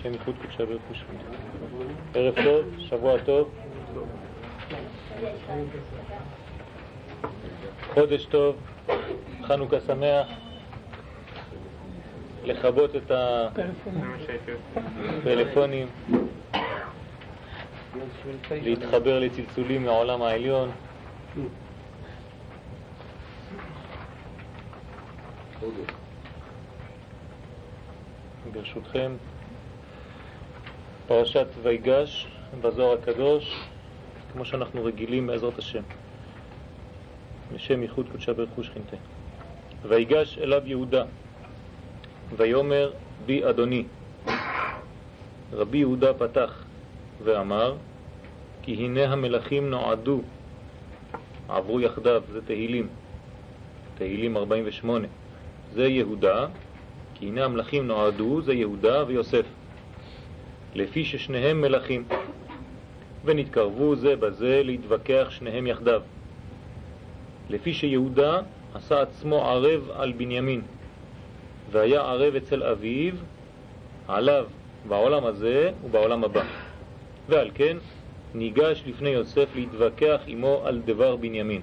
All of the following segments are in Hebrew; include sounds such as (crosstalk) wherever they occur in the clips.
השם ייחוד קודשה ברכו שכינתה. ערב טוב, שבוע טוב. חודש טוב, חנוכה שמח. לכבות את הפלאפונים, להתחבר לצלצולים מהעולם העליון. ברשותכם, פרשת ויגש בזוהר הקדוש, כמו שאנחנו רגילים בעזרת השם, לשם ייחוד קודשה ברכו שכינתה. ויגש אליו יהודה, ויאמר בי אדוני. רבי יהודה פתח ואמר, כי הנה המלכים נועדו, עברו יחדיו, זה תהילים, תהילים 48. זה יהודה, כי הנה המלכים נועדו, זה יהודה ויוסף, לפי ששניהם מלכים, ונתקרבו זה בזה להתווכח שניהם יחדיו, לפי שיהודה עשה עצמו ערב על בנימין, והיה ערב אצל אביו עליו בעולם הזה ובעולם הבא. ועל כן ניגש לפני יוסף להתווכח עמו על דבר בנימין,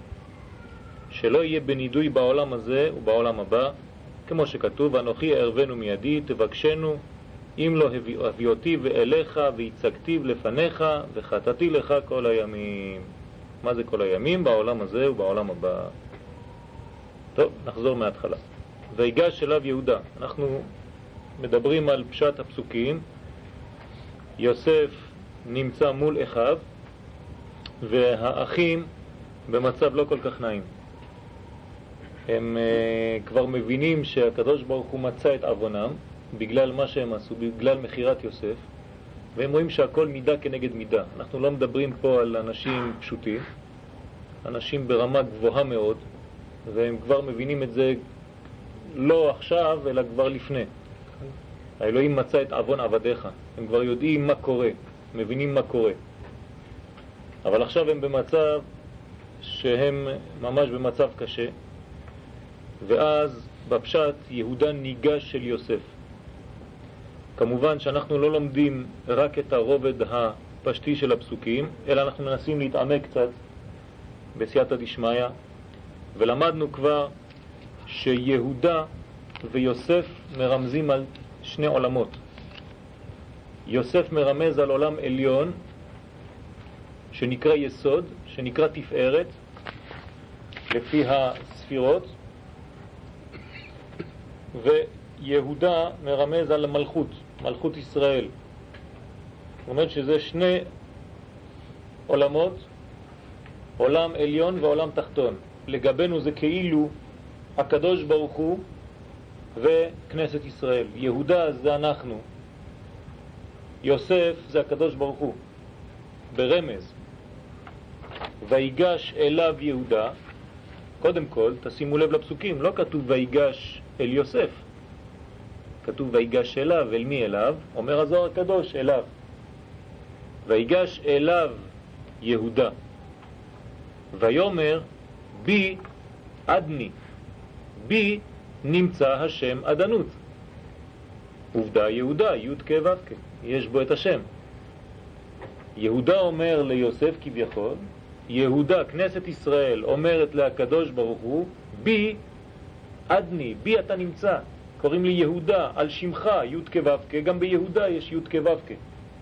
שלא יהיה בנידוי בעולם הזה ובעולם הבא, כמו שכתוב, אנוכי אערבנו מידי, תבקשנו, אם לא הביאותי ואליך והצגתיו לפניך וחטאתי לך כל הימים. מה זה כל הימים? בעולם הזה ובעולם הבא. טוב, נחזור מההתחלה. ויגש אליו יהודה. אנחנו מדברים על פשט הפסוקים. יוסף נמצא מול אחיו, והאחים במצב לא כל כך נעים. הם uh, כבר מבינים שהקדוש ברוך הוא מצא את עוונם בגלל מה שהם עשו, בגלל מחירת יוסף, והם רואים שהכל מידה כנגד מידה. אנחנו לא מדברים פה על אנשים פשוטים, אנשים ברמה גבוהה מאוד, והם כבר מבינים את זה לא עכשיו, אלא כבר לפני. האלוהים מצא את עוון עבדיך, הם כבר יודעים מה קורה, מבינים מה קורה. אבל עכשיו הם במצב שהם ממש במצב קשה, ואז בפשט יהודה ניגש של יוסף. כמובן שאנחנו לא לומדים רק את הרובד הפשטי של הפסוקים, אלא אנחנו מנסים להתעמק קצת בסייעתא דשמיא, ולמדנו כבר שיהודה ויוסף מרמזים על שני עולמות. יוסף מרמז על עולם עליון שנקרא יסוד, שנקרא תפארת, לפי הספירות, ויהודה מרמז על מלכות, מלכות ישראל. זאת אומרת שזה שני עולמות, עולם עליון ועולם תחתון. לגבינו זה כאילו הקדוש ברוך הוא וכנסת ישראל. יהודה זה אנחנו, יוסף זה הקדוש ברוך הוא, ברמז. ויגש אליו יהודה, קודם כל, תשימו לב לפסוקים, לא כתוב ויגש אל יוסף, כתוב ויגש אליו, אל מי אליו? אומר הזוהר הקדוש, אליו. ויגש אליו יהודה, ויאמר בי עדני, בי נמצא השם עדנות. עובדה יהודה, י' כ' ו' יש בו את השם. יהודה אומר ליוסף כביכול, יהודה, כנסת ישראל, אומרת להקדוש ברוך הוא, בי עדני, בי אתה נמצא. קוראים לי יהודה, על שמך, י' כ' ו' כ', גם ביהודה יש י' כ' ו' כ',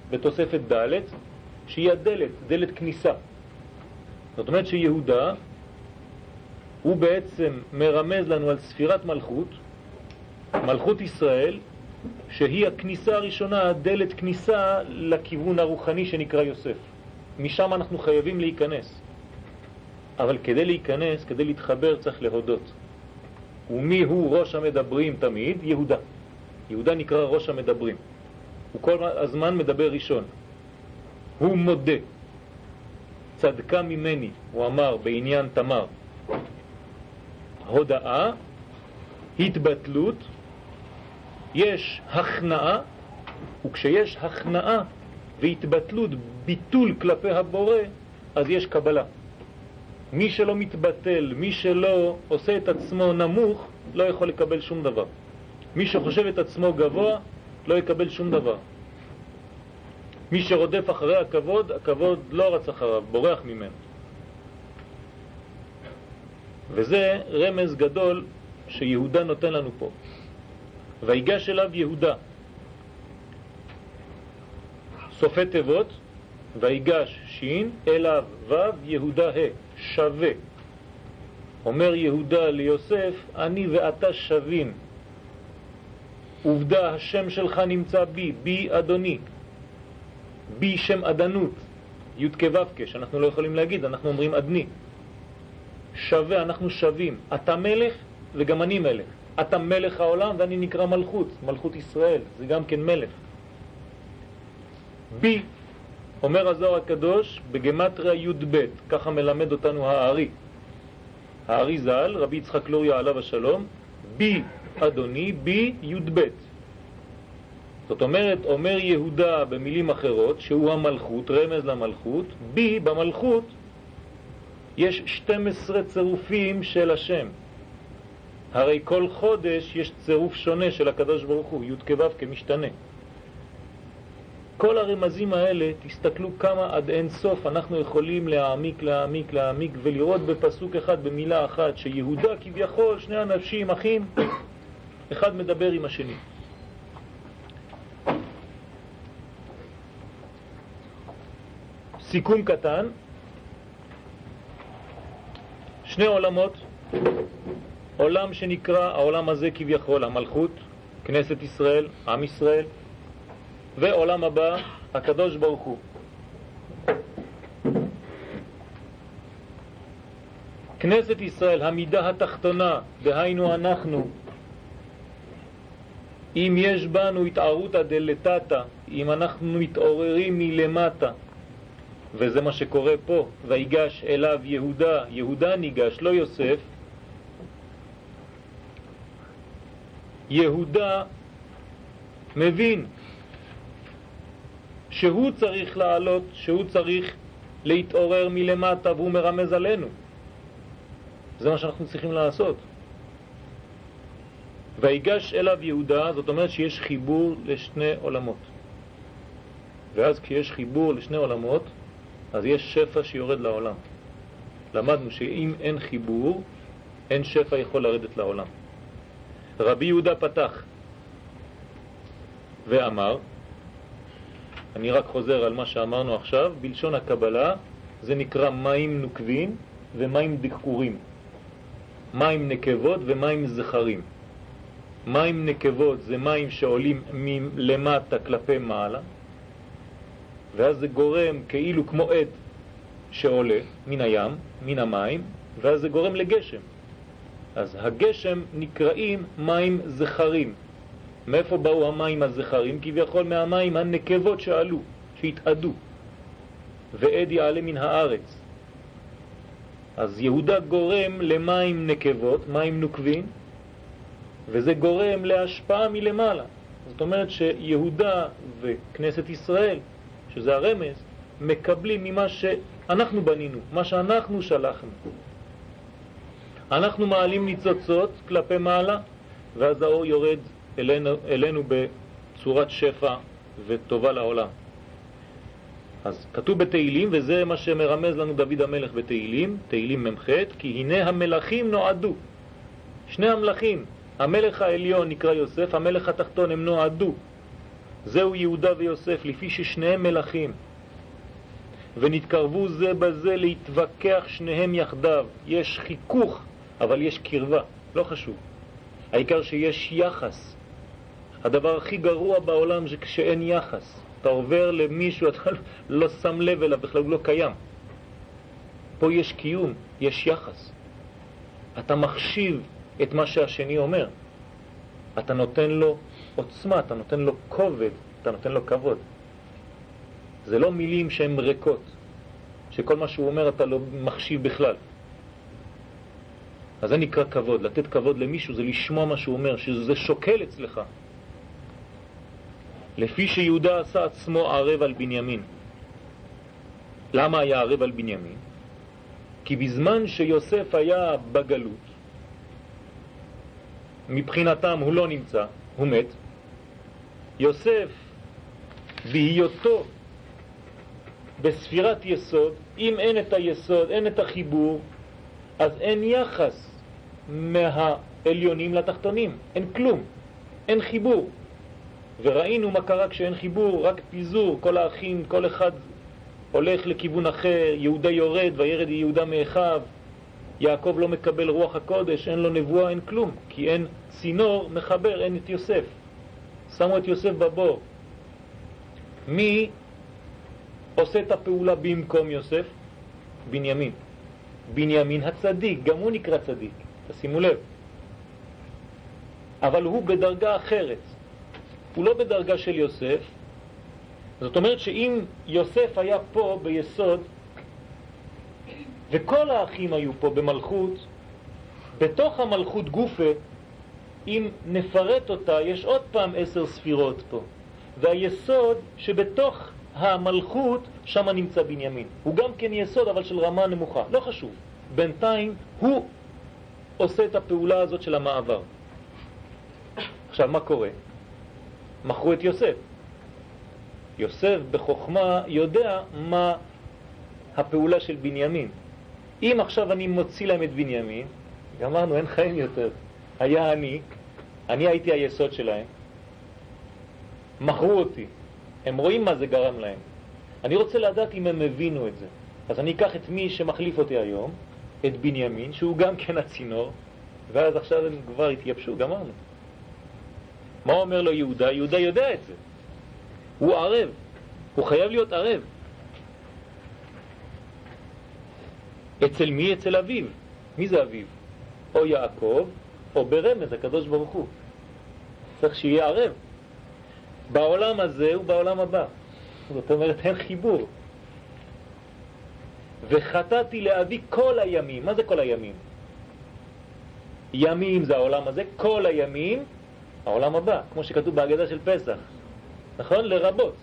בתוספת ד', שהיא הדלת, דלת כניסה. זאת אומרת שיהודה הוא בעצם מרמז לנו על ספירת מלכות, מלכות ישראל, שהיא הכניסה הראשונה, הדלת כניסה לכיוון הרוחני שנקרא יוסף. משם אנחנו חייבים להיכנס. אבל כדי להיכנס, כדי להתחבר, צריך להודות. ומי הוא ראש המדברים תמיד? יהודה. יהודה נקרא ראש המדברים. הוא כל הזמן מדבר ראשון. הוא מודה. צדקה ממני, הוא אמר בעניין תמר. הודאה, התבטלות, יש הכנעה, וכשיש הכנעה והתבטלות, ביטול כלפי הבורא, אז יש קבלה. מי שלא מתבטל, מי שלא עושה את עצמו נמוך, לא יכול לקבל שום דבר. מי שחושב את עצמו גבוה, לא יקבל שום דבר. מי שרודף אחרי הכבוד, הכבוד לא רץ אחריו, בורח ממנו. וזה רמז גדול שיהודה נותן לנו פה. ויגש אליו יהודה. סופי תיבות, ויגש שין, אליו ו', יהודה ה', שווה. אומר יהודה ליוסף, אני ואתה שווים. עובדה, השם שלך נמצא בי, בי אדוני. בי שם עדנות, י' כו' שאנחנו לא יכולים להגיד, אנחנו אומרים עדני. שווה, אנחנו שווים. אתה מלך וגם אני מלך. אתה מלך העולם ואני נקרא מלכות, מלכות ישראל, זה גם כן מלך. בי, אומר הזוהר הקדוש, בגמטריה י"ב, ככה מלמד אותנו הארי. הארי ז"ל, רבי יצחק לוריה עליו השלום, בי אדוני, בי י"ב. זאת אומרת, אומר יהודה במילים אחרות, שהוא המלכות, רמז למלכות, בי במלכות יש 12 צירופים של השם. הרי כל חודש יש צירוף שונה של הקדוש ברוך הוא, י' כו' כמשתנה. כל הרמזים האלה, תסתכלו כמה עד אין סוף אנחנו יכולים להעמיק, להעמיק, להעמיק ולראות בפסוק אחד, במילה אחת, שיהודה כביכול, שני אנשים, אחים, אחד מדבר עם השני. סיכום קטן, שני עולמות, עולם שנקרא העולם הזה כביכול המלכות, כנסת ישראל, עם ישראל, ועולם הבא, הקדוש ברוך הוא. כנסת ישראל, המידה התחתונה, דהיינו אנחנו, אם יש בנו התערותא דלתתא, אם אנחנו מתעוררים מלמטה, וזה מה שקורה פה, ויגש אליו יהודה, יהודה ניגש, לא יוסף, יהודה מבין שהוא צריך לעלות, שהוא צריך להתעורר מלמטה והוא מרמז עלינו. זה מה שאנחנו צריכים לעשות. ויגש אליו יהודה, זאת אומרת שיש חיבור לשני עולמות. ואז כשיש חיבור לשני עולמות, אז יש שפע שיורד לעולם. למדנו שאם אין חיבור, אין שפע יכול לרדת לעולם. רבי יהודה פתח ואמר, אני רק חוזר על מה שאמרנו עכשיו, בלשון הקבלה זה נקרא מים נוקבים ומים דקורים, מים נקבות ומים זכרים. מים נקבות זה מים שעולים מלמטה כלפי מעלה, ואז זה גורם כאילו כמו עד שעולה מן הים, מן המים, ואז זה גורם לגשם. אז הגשם נקראים מים זכרים. מאיפה באו המים הזכרים? כביכול מהמים הנקבות שעלו, שהתאדו. ועד יעלה מן הארץ. אז יהודה גורם למים נקבות, מים נוקבים, וזה גורם להשפעה מלמעלה. זאת אומרת שיהודה וכנסת ישראל שזה הרמז, מקבלים ממה שאנחנו בנינו, מה שאנחנו שלחנו. אנחנו מעלים ניצוצות כלפי מעלה, ואז האור יורד אלינו, אלינו בצורת שפע וטובה לעולם. אז כתוב בתהילים, וזה מה שמרמז לנו דוד המלך בתהילים, תהילים מ"ח, כי הנה המלאכים נועדו. שני המלאכים, המלך העליון נקרא יוסף, המלך התחתון הם נועדו זהו יהודה ויוסף, לפי ששניהם מלכים. ונתקרבו זה בזה להתווכח שניהם יחדיו. יש חיכוך, אבל יש קרבה, לא חשוב. העיקר שיש יחס. הדבר הכי גרוע בעולם זה כשאין יחס. אתה עובר למישהו, אתה (laughs) לא שם לב אליו, בכלל הוא לא קיים. פה יש קיום, יש יחס. אתה מחשיב את מה שהשני אומר. אתה נותן לו עוצמה, אתה נותן לו כובד, אתה נותן לו כבוד. זה לא מילים שהן ריקות, שכל מה שהוא אומר אתה לא מחשיב בכלל. אז זה נקרא כבוד. לתת כבוד למישהו זה לשמוע מה שהוא אומר, שזה שוקל אצלך. לפי שיהודה עשה עצמו ערב על בנימין. למה היה ערב על בנימין? כי בזמן שיוסף היה בגלות, מבחינתם הוא לא נמצא, הוא מת, יוסף בהיותו בספירת יסוד, אם אין את היסוד, אין את החיבור, אז אין יחס מהעליונים לתחתונים, אין כלום, אין חיבור. וראינו מה קרה כשאין חיבור, רק פיזור, כל האחים, כל אחד הולך לכיוון אחר, יהודה יורד וירד יהודה מאחיו, יעקב לא מקבל רוח הקודש, אין לו נבואה, אין כלום, כי אין צינור מחבר, אין את יוסף. שמו את יוסף בבור. מי עושה את הפעולה במקום יוסף? בנימין. בנימין הצדיק, גם הוא נקרא צדיק, תשימו לב. אבל הוא בדרגה אחרת. הוא לא בדרגה של יוסף. זאת אומרת שאם יוסף היה פה ביסוד, וכל האחים היו פה במלכות, בתוך המלכות גופה, אם נפרט אותה, יש עוד פעם עשר ספירות פה. והיסוד שבתוך המלכות, שם נמצא בנימין. הוא גם כן יסוד, אבל של רמה נמוכה. לא חשוב. בינתיים הוא עושה את הפעולה הזאת של המעבר. עכשיו, מה קורה? מכרו את יוסף. יוסף בחוכמה יודע מה הפעולה של בנימין. אם עכשיו אני מוציא להם את בנימין, גמרנו, אין חיים יותר. היה אני, אני הייתי היסוד שלהם, מכרו אותי, הם רואים מה זה גרם להם. אני רוצה לדעת אם הם הבינו את זה. אז אני אקח את מי שמחליף אותי היום, את בנימין, שהוא גם כן הצינור, ואז עכשיו הם כבר התייבשו, גמרנו. מה אומר לו יהודה? יהודה יודע את זה. הוא ערב, הוא חייב להיות ערב. אצל מי? אצל אביו. מי זה אביו? או יעקב, או ברמז, הקדוש ברוך הוא. צריך שיהיה ערב. בעולם הזה ובעולם הבא. זאת אומרת, אין חיבור. וחטאתי לאבי כל הימים. מה זה כל הימים? ימים זה העולם הזה, כל הימים, העולם הבא, כמו שכתוב בהגדה של פסח. נכון? לרבות.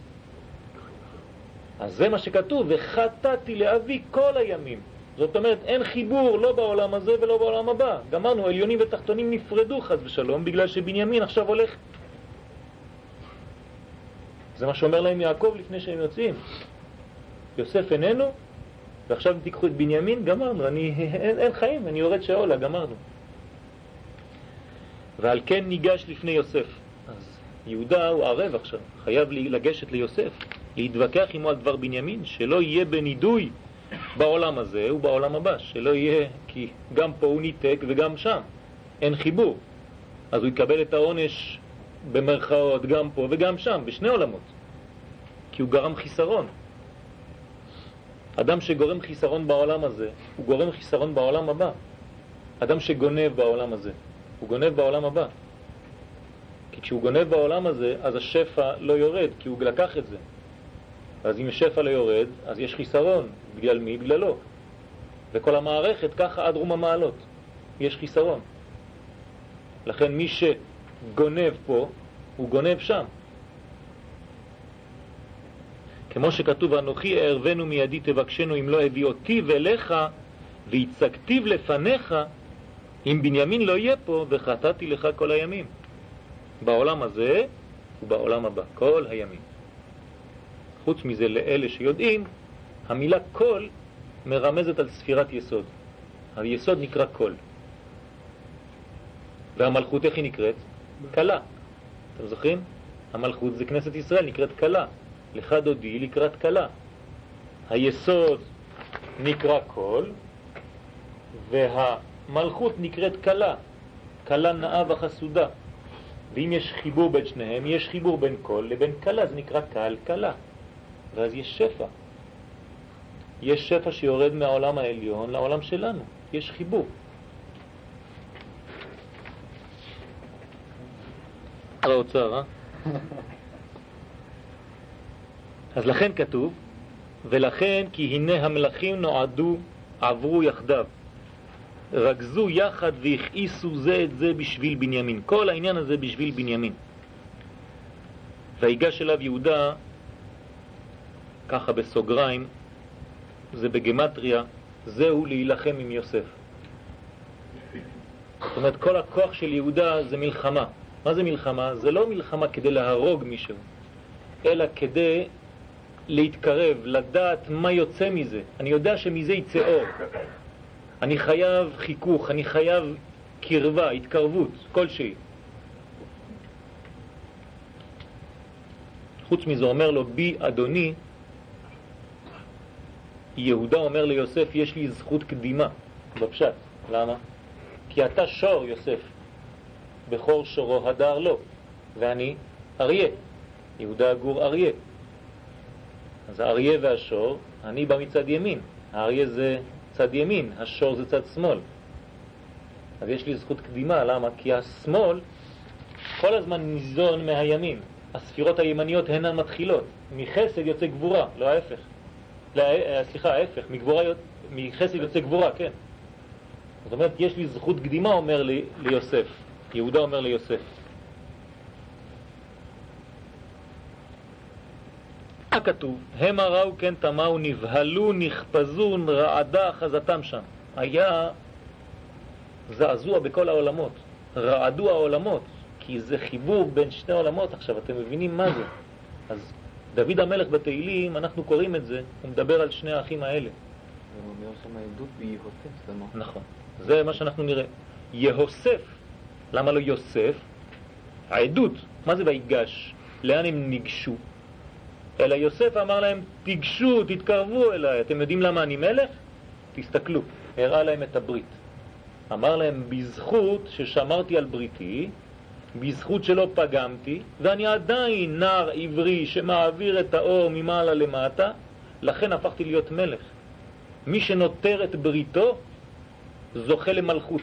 אז זה מה שכתוב, וחטאתי לאבי כל הימים. זאת אומרת, אין חיבור לא בעולם הזה ולא בעולם הבא. גמרנו, עליונים ותחתונים נפרדו חז ושלום, בגלל שבנימין עכשיו הולך זה מה שאומר להם יעקב לפני שהם יוצאים. יוסף איננו, ועכשיו תיקחו את בנימין, גמרנו, אני, אין, אין חיים, אני יורד שאולה, גמרנו. ועל כן ניגש לפני יוסף. אז יהודה הוא ערב עכשיו, חייב לגשת ליוסף, להתווכח עמו על דבר בנימין, שלא יהיה בנידוי בעולם הזה ובעולם הבא, שלא יהיה, כי גם פה הוא ניתק וגם שם, אין חיבור. אז הוא יקבל את העונש במרכאות גם פה וגם שם, בשני עולמות, כי הוא גרם חיסרון. אדם שגורם חיסרון בעולם הזה, הוא גורם חיסרון בעולם הבא. אדם שגונב בעולם הזה, הוא גונב בעולם הבא. כי כשהוא גונב בעולם הזה, אז השפע לא יורד, כי הוא לקח את זה. אז אם השפע לא יורד, אז יש חיסרון. בגלל מי? בגללו. וכל המערכת ככה עד רום המעלות. יש חיסרון. לכן מי ש... גונב פה, הוא גונב שם. כמו שכתוב, אנוכי אערבנו מידי תבקשנו אם לא הביא אותי ואליך והצגתיו לפניך, אם בנימין לא יהיה פה וחטאתי לך כל הימים. בעולם הזה ובעולם הבא, כל הימים. חוץ מזה, לאלה שיודעים, המילה כל מרמזת על ספירת יסוד. היסוד נקרא כל. והמלכות איך היא נקראת? קלה. אתם זוכרים? המלכות זה כנסת ישראל, נקראת קלה. לך דודי לקראת קלה. היסוד נקרא קול, והמלכות נקראת קלה. קלה נאה וחסודה. ואם יש חיבור בין שניהם, יש חיבור בין קול לבין קלה, זה נקרא קל קלה. ואז יש שפע. יש שפע שיורד מהעולם העליון לעולם שלנו. יש חיבור. שר האוצר, אה? (laughs) אז לכן כתוב, ולכן כי הנה המלאכים נועדו, עברו יחדיו, רגזו יחד והכעיסו זה את זה בשביל בנימין. כל העניין הזה בשביל בנימין. והיגש אליו יהודה, ככה בסוגריים, זה בגמטריה, זהו להילחם עם יוסף. זאת אומרת, כל הכוח של יהודה זה מלחמה. מה זה מלחמה? זה לא מלחמה כדי להרוג מישהו, אלא כדי להתקרב, לדעת מה יוצא מזה. אני יודע שמזה יצא אור. אני חייב חיכוך, אני חייב קרבה, התקרבות, כלשהי. חוץ מזה אומר לו, בי אדוני, יהודה אומר ליוסף, יש לי זכות קדימה, בפשט. למה? כי אתה שור, יוסף. בכור שורו הדר לו, ואני אריה. יהודה גור אריה. אז האריה והשור, אני בא מצד ימין. האריה זה צד ימין, השור זה צד שמאל. אז יש לי זכות קדימה, למה? כי השמאל כל הזמן ניזון מהימין. הספירות הימניות הן המתחילות. מחסד יוצא גבורה, לא ההפך. לא, סליחה, ההפך, מגבורה, מחסד יוצא גבורה, כן. זאת אומרת, יש לי זכות קדימה, אומר לי, ליוסף. יהודה אומר ליוסף. מה כתוב? המה ראו כן תמהו, נבהלו, נחפזו, רעדה אחזתם שם. היה זעזוע בכל העולמות, רעדו העולמות, כי זה חיבור בין שני עולמות עכשיו, אתם מבינים מה זה. אז דוד המלך בתהילים, אנחנו קוראים את זה, הוא מדבר על שני האחים האלה. הוא אומר שם עדות ביהוסף, נכון, זה מה שאנחנו נראה. יהוסף, למה לא יוסף? העדות, מה זה ויגש? לאן הם ניגשו? אלא יוסף אמר להם, תיגשו, תתקרבו אליי. אתם יודעים למה אני מלך? תסתכלו, הראה להם את הברית. אמר להם, בזכות ששמרתי על בריתי, בזכות שלא פגמתי, ואני עדיין נער עברי שמעביר את האור ממעלה למטה, לכן הפכתי להיות מלך. מי שנותר את בריתו זוכה למלכות.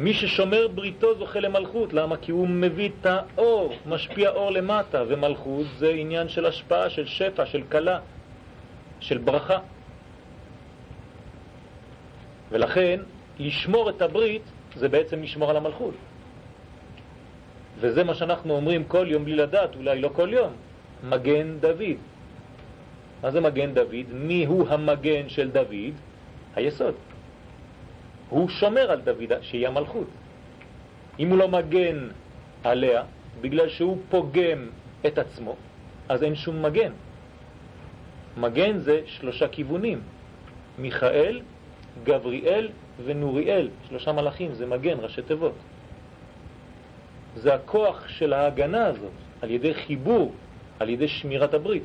מי ששומר בריתו זוכה למלכות. למה? כי הוא מביא את האור, משפיע אור למטה, ומלכות זה עניין של השפעה, של שפע, של קלה, של ברכה. ולכן, לשמור את הברית זה בעצם לשמור על המלכות. וזה מה שאנחנו אומרים כל יום בלי לדעת, אולי לא כל יום, מגן דוד. מה זה מגן דוד? מי הוא המגן של דוד? היסוד. הוא שומר על דוד, שהיא המלכות. אם הוא לא מגן עליה, בגלל שהוא פוגם את עצמו, אז אין שום מגן. מגן זה שלושה כיוונים, מיכאל, גבריאל ונוריאל, שלושה מלאכים, זה מגן, ראשי תיבות. זה הכוח של ההגנה הזאת, על ידי חיבור, על ידי שמירת הברית.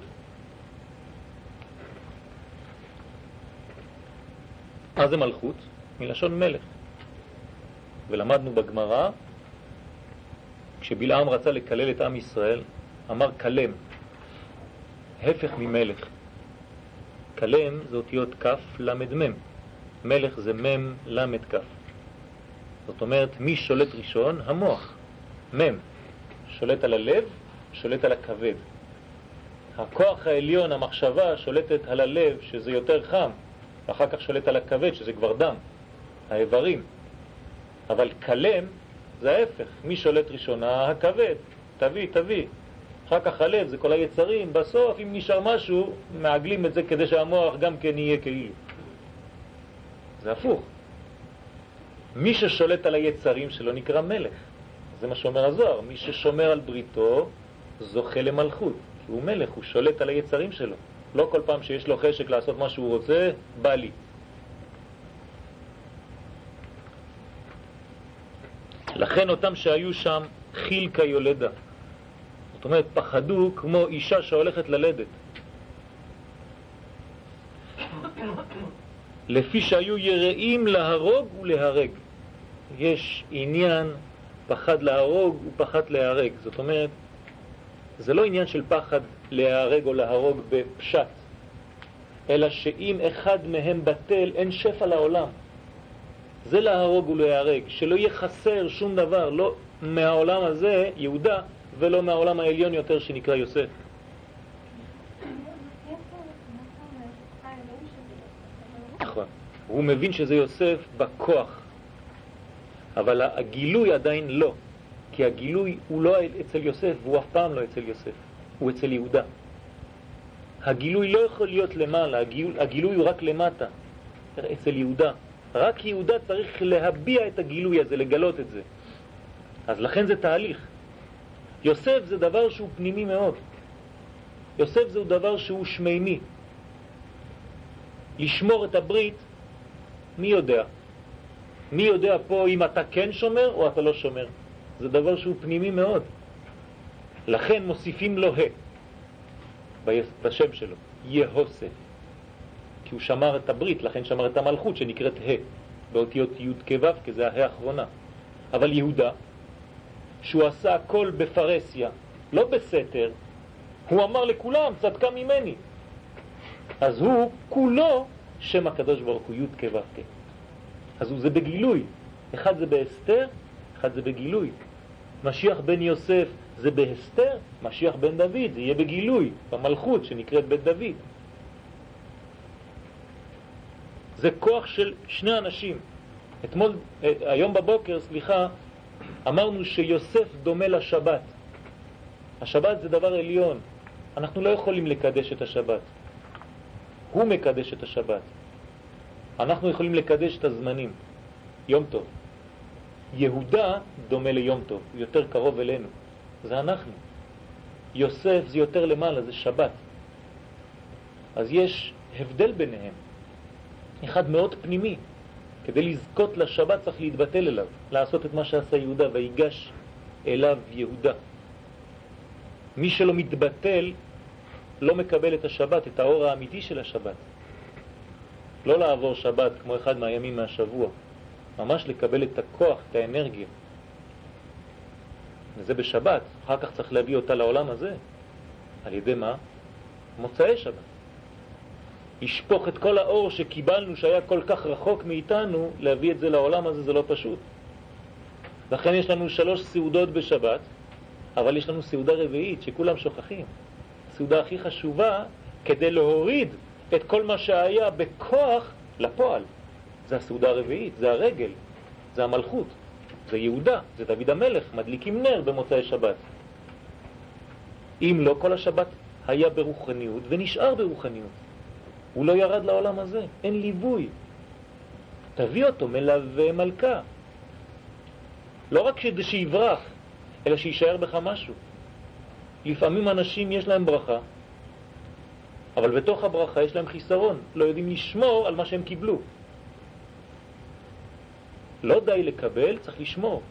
מה זה מלכות? מלשון מלך. ולמדנו בגמרא, כשבלעם רצה לקלל את עם ישראל, אמר קלם, הפך ממלך. קלם זה אותיות כף למד מם. מלך זה מם למד כף. זאת אומרת, מי שולט ראשון? המוח. מם. שולט על הלב, שולט על הכבד. הכוח העליון, המחשבה, שולטת על הלב, שזה יותר חם, ואחר כך שולט על הכבד, שזה כבר דם. האיברים. אבל קלם זה ההפך, מי שולט ראשונה? הכבד, תביא, תביא. אחר כך הלב זה כל היצרים, בסוף אם נשאר משהו, מעגלים את זה כדי שהמוח גם כן יהיה כאילו. זה הפוך. מי ששולט על היצרים שלו נקרא מלך. זה מה שאומר הזוהר, מי ששומר על בריתו זוכה למלכות, כי הוא מלך, הוא שולט על היצרים שלו. לא כל פעם שיש לו חשק לעשות מה שהוא רוצה, בא לי. לכן אותם שהיו שם חיל כיולדה. זאת אומרת, פחדו כמו אישה שהולכת ללדת. לפי שהיו יראים להרוג ולהרג. יש עניין פחד להרוג ופחד להרג. זאת אומרת, זה לא עניין של פחד להרג או להרוג בפשט, אלא שאם אחד מהם בטל, אין שפע לעולם. זה להרוג ולהיהרג, שלא יהיה חסר שום דבר, לא מהעולם הזה, יהודה, ולא מהעולם העליון יותר שנקרא יוסף. נכון. הוא מבין שזה יוסף בכוח, אבל הגילוי עדיין לא, כי הגילוי הוא לא אצל יוסף, והוא אף פעם לא אצל יוסף, הוא אצל יהודה. הגילוי לא יכול להיות למעלה, הגילוי, הגילוי הוא רק למטה, אצל יהודה. רק יהודה צריך להביע את הגילוי הזה, לגלות את זה. אז לכן זה תהליך. יוסף זה דבר שהוא פנימי מאוד. יוסף זהו דבר שהוא שמימי. לשמור את הברית, מי יודע? מי יודע פה אם אתה כן שומר או אתה לא שומר? זה דבר שהוא פנימי מאוד. לכן מוסיפים לו ה' בשם שלו, יהוסף. כי הוא שמר את הברית, לכן שמר את המלכות שנקראת ה' באותיות י' כו', כי זה ה' האחרונה. אבל יהודה, שהוא עשה הכל בפרסיה, לא בסתר, הוא אמר לכולם, צדקה ממני. אז הוא כולו שם הקדוש ברוך הוא, י' כו' כ'. אז זה בגילוי. אחד זה בהסתר, אחד זה בגילוי. משיח בן יוסף זה בהסתר, משיח בן דוד זה יהיה בגילוי, במלכות שנקראת בית דוד. זה כוח של שני אנשים. אתמול, אה, היום בבוקר, סליחה, אמרנו שיוסף דומה לשבת. השבת זה דבר עליון. אנחנו לא יכולים לקדש את השבת. הוא מקדש את השבת. אנחנו יכולים לקדש את הזמנים. יום טוב. יהודה דומה ליום טוב, יותר קרוב אלינו. זה אנחנו. יוסף זה יותר למעלה, זה שבת. אז יש הבדל ביניהם. אחד מאוד פנימי. כדי לזכות לשבת צריך להתבטל אליו, לעשות את מה שעשה יהודה, ויגש אליו יהודה. מי שלא מתבטל לא מקבל את השבת, את האור האמיתי של השבת. לא לעבור שבת כמו אחד מהימים מהשבוע, ממש לקבל את הכוח, את האנרגיה. וזה בשבת, אחר כך צריך להביא אותה לעולם הזה. על ידי מה? מוצאי שבת. לשפוך את כל האור שקיבלנו שהיה כל כך רחוק מאיתנו, להביא את זה לעולם הזה זה לא פשוט. לכן יש לנו שלוש סעודות בשבת, אבל יש לנו סעודה רביעית שכולם שוכחים. הסעודה הכי חשובה כדי להוריד את כל מה שהיה בכוח לפועל. זה הסעודה הרביעית, זה הרגל, זה המלכות, זה יהודה, זה דוד המלך, מדליקים נר במוצאי שבת. אם לא, כל השבת היה ברוחניות ונשאר ברוחניות. הוא לא ירד לעולם הזה, אין ליווי. תביא אותו מלווה מלכה. לא רק כדי שיברח, אלא שישאר בך משהו. לפעמים אנשים יש להם ברכה, אבל בתוך הברכה יש להם חיסרון, לא יודעים לשמור על מה שהם קיבלו. לא די לקבל, צריך לשמור.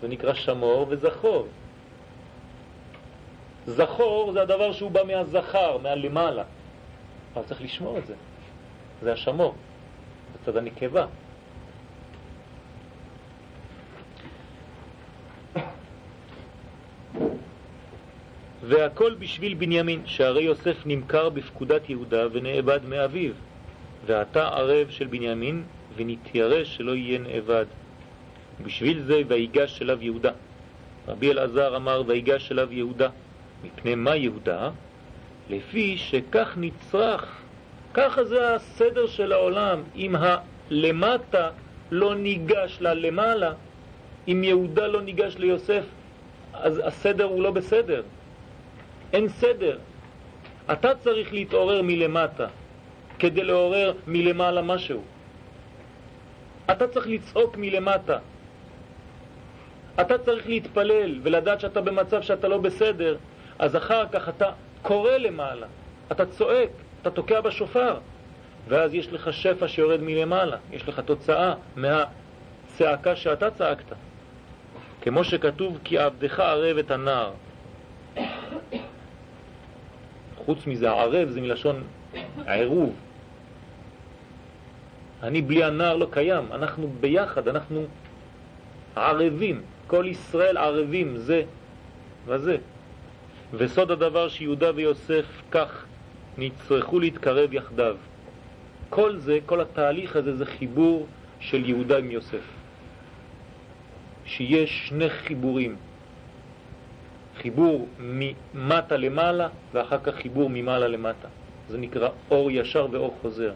זה נקרא שמור וזכור. זכור זה הדבר שהוא בא מהזכר, מהלמעלה. אבל צריך לשמור את זה. זה השמור, בצד הנקבה. והכל בשביל בנימין, שהרי יוסף נמכר בפקודת יהודה ונאבד מאביו, ואתה ערב של בנימין, ונתיירש שלא יהיה נאבד. בשביל זה ויגש אליו יהודה. רבי אלעזר אמר ויגש אליו יהודה. מפני מה יהודה? לפי שכך נצרך, ככה זה הסדר של העולם, אם הלמטה לא ניגש ללמעלה, אם יהודה לא ניגש ליוסף, אז הסדר הוא לא בסדר. אין סדר. אתה צריך להתעורר מלמטה כדי לעורר מלמעלה משהו. אתה צריך לצעוק מלמטה. אתה צריך להתפלל ולדעת שאתה במצב שאתה לא בסדר, אז אחר כך אתה קורא למעלה, אתה צועק, אתה תוקע בשופר, ואז יש לך שפע שיורד מלמעלה, יש לך תוצאה מהצעקה שאתה צעקת. כמו שכתוב, כי עבדך ערב את הנער. חוץ מזה, ערב זה מלשון עירוב. אני בלי הנער לא קיים, אנחנו ביחד, אנחנו ערבים, כל ישראל ערבים זה וזה. וסוד הדבר שיהודה ויוסף כך נצטרכו להתקרב יחדיו. כל זה, כל התהליך הזה זה חיבור של יהודה עם יוסף. שיש שני חיבורים, חיבור ממטה למעלה ואחר כך חיבור ממעלה למטה. זה נקרא אור ישר ואור חוזר.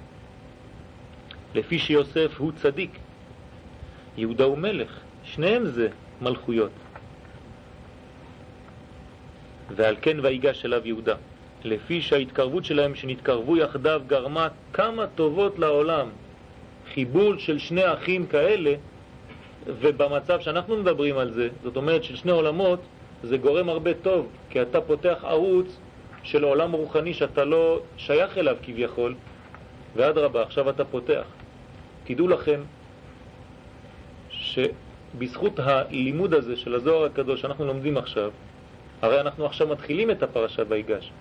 לפי שיוסף הוא צדיק, יהודה הוא מלך, שניהם זה מלכויות. ועל כן ויגש אליו יהודה. לפי שההתקרבות שלהם שנתקרבו יחדיו גרמה כמה טובות לעולם. חיבור של שני אחים כאלה, ובמצב שאנחנו מדברים על זה, זאת אומרת של שני עולמות, זה גורם הרבה טוב, כי אתה פותח ערוץ של העולם הרוחני שאתה לא שייך אליו כביכול, ואדרבה, עכשיו אתה פותח. תדעו לכם שבזכות הלימוד הזה של הזוהר הקדוש שאנחנו לומדים עכשיו, הרי אנחנו עכשיו מתחילים את הפרשה ויגש.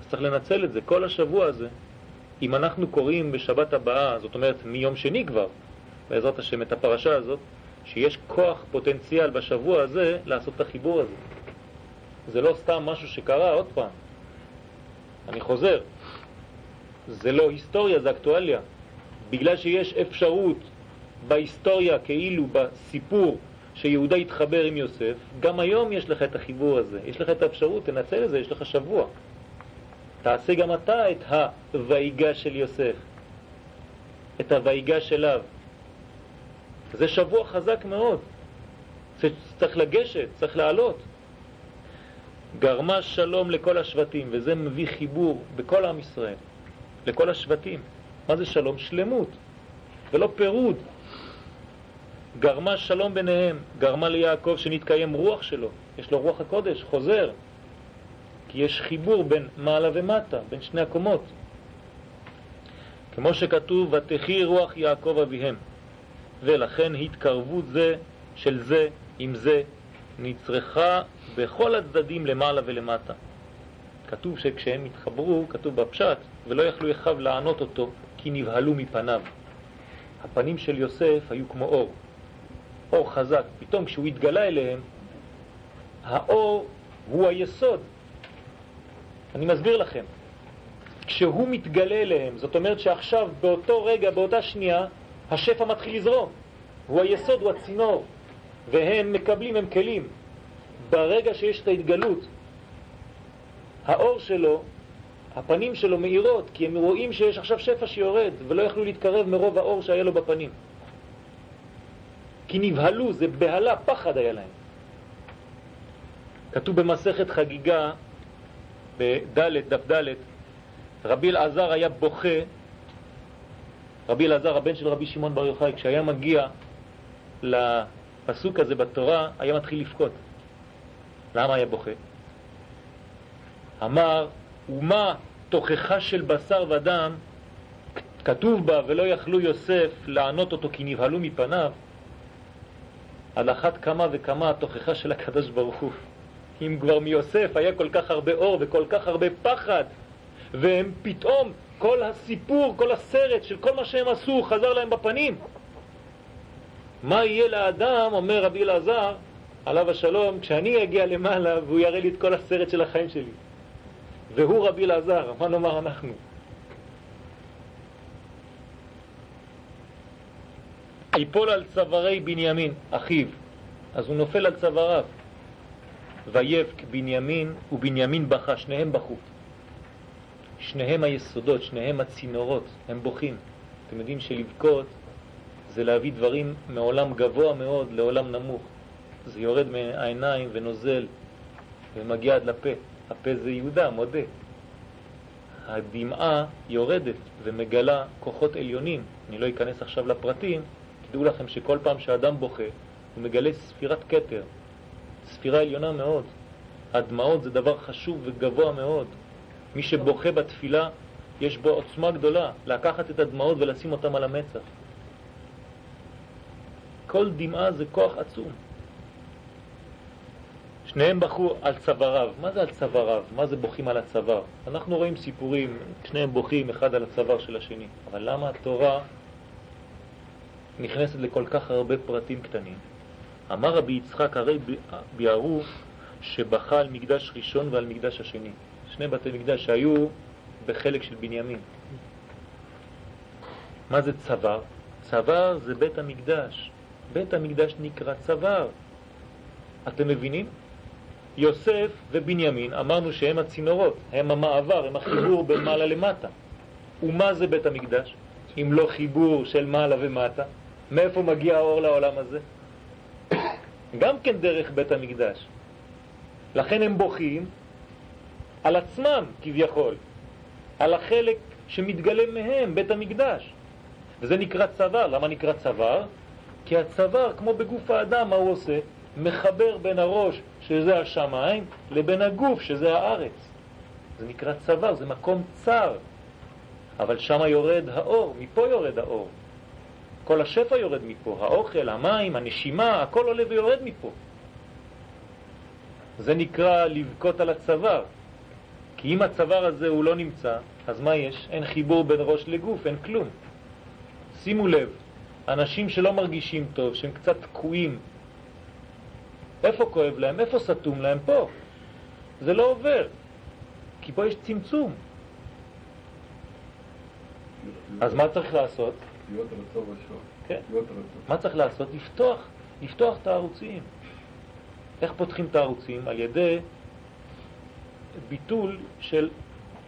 אז צריך לנצל את זה, כל השבוע הזה. אם אנחנו קוראים בשבת הבאה, זאת אומרת מיום שני כבר, בעזרת השם, את הפרשה הזאת, שיש כוח פוטנציאל בשבוע הזה לעשות את החיבור הזה. זה לא סתם משהו שקרה, עוד פעם. אני חוזר, זה לא היסטוריה, זה אקטואליה. בגלל שיש אפשרות בהיסטוריה, כאילו בסיפור, שיהודה התחבר עם יוסף, גם היום יש לך את החיבור הזה, יש לך את האפשרות, תנצל את זה, יש לך שבוע. תעשה גם אתה את הוויגה של יוסף, את הוויגה אליו. זה שבוע חזק מאוד. צריך לגשת, צריך לעלות. גרמה שלום לכל השבטים, וזה מביא חיבור בכל עם ישראל, לכל השבטים. מה זה שלום? שלמות, ולא פירוד. גרמה שלום ביניהם, גרמה ליעקב שנתקיים רוח שלו, יש לו רוח הקודש, חוזר, כי יש חיבור בין מעלה ומטה, בין שני הקומות. כמו שכתוב, ותחי רוח יעקב אביהם, ולכן התקרבות זה של זה עם זה נצרכה בכל הצדדים למעלה ולמטה. כתוב שכשהם התחברו, כתוב בפשט, ולא יכלו יחב לענות אותו, כי נבהלו מפניו. הפנים של יוסף היו כמו אור, אור חזק. פתאום כשהוא התגלה אליהם, האור הוא היסוד. אני מסביר לכם. כשהוא מתגלה אליהם, זאת אומרת שעכשיו, באותו רגע, באותה שנייה, השפע מתחיל לזרום. הוא היסוד, הוא הצינור. והם מקבלים, הם כלים. ברגע שיש את ההתגלות, האור שלו, הפנים שלו מאירות, כי הם רואים שיש עכשיו שפע שיורד, ולא יכלו להתקרב מרוב האור שהיה לו בפנים. כי נבהלו, זה בהלה, פחד היה להם. כתוב במסכת חגיגה, בד' דף ד', רבי אלעזר היה בוכה, רבי אלעזר, הבן של רבי שמעון בר יוחאי, כשהיה מגיע לפסוק הזה בתורה, היה מתחיל לבכות. למה היה בוכה? אמר, ומה תוכחה של בשר ודם, כתוב בה, ולא יכלו יוסף לענות אותו כי נבהלו מפניו, על אחת כמה וכמה התוכחה של הקדוש ברוך הוא. אם כבר מיוסף היה כל כך הרבה אור וכל כך הרבה פחד, והם פתאום, כל הסיפור, כל הסרט של כל מה שהם עשו חזר להם בפנים. מה יהיה לאדם, אומר רבי אלעזר, עליו השלום, כשאני אגיע למעלה והוא יראה לי את כל הסרט של החיים שלי. והוא רבי אלעזר, מה נאמר אנחנו? יפול על צווארי בנימין, אחיו, אז הוא נופל על צוואריו. ויבק בנימין ובנימין בכה, שניהם בכו. שניהם היסודות, שניהם הצינורות, הם בוכים. אתם יודעים שלבכות זה להביא דברים מעולם גבוה מאוד לעולם נמוך. זה יורד מהעיניים ונוזל ומגיע עד לפה. הפה זה יהודה, מודה. הדמעה יורדת ומגלה כוחות עליונים. אני לא אכנס עכשיו לפרטים, תדעו לכם שכל פעם שאדם בוכה, הוא מגלה ספירת קטר, ספירה עליונה מאוד. הדמעות זה דבר חשוב וגבוה מאוד. מי שבוכה בתפילה, יש בו עוצמה גדולה, לקחת את הדמעות ולשים אותם על המצח. כל דמעה זה כוח עצום. שניהם בכו על צוואריו. מה זה על צוואריו? מה זה בוכים על הצוואר? אנחנו רואים סיפורים, שניהם בוכים אחד על הצוואר של השני. אבל למה התורה נכנסת לכל כך הרבה פרטים קטנים? אמר רבי יצחק, הרי ביארו שבכה על מקדש ראשון ועל מקדש השני. שני בתי מקדש שהיו בחלק של בנימין. מה זה צוואר? צוואר זה בית המקדש. בית המקדש נקרא צוואר. אתם מבינים? יוסף ובנימין, אמרנו שהם הצינורות, הם המעבר, הם החיבור בין מעלה למטה. ומה זה בית המקדש? אם לא חיבור של מעלה ומטה, מאיפה מגיע האור לעולם הזה? גם כן דרך בית המקדש. לכן הם בוכים על עצמם כביכול, על החלק שמתגלה מהם, בית המקדש. וזה נקרא צוואר. למה נקרא צוואר? כי הצוואר, כמו בגוף האדם, מה הוא עושה? מחבר בין הראש, שזה השמיים, לבין הגוף, שזה הארץ. זה נקרא צוואר, זה מקום צר, אבל שם יורד האור, מפה יורד האור. כל השפע יורד מפה, האוכל, המים, הנשימה, הכל עולה ויורד מפה. זה נקרא לבכות על הצוואר. כי אם הצוואר הזה הוא לא נמצא, אז מה יש? אין חיבור בין ראש לגוף, אין כלום. שימו לב, אנשים שלא מרגישים טוב, שהם קצת תקועים, איפה כואב להם? איפה סתום להם? פה. זה לא עובר, כי פה יש צמצום. אז מה צריך לעשות? כן. מה צריך לעשות? לפתוח, לפתוח את הערוצים. איך פותחים את הערוצים? על ידי ביטול של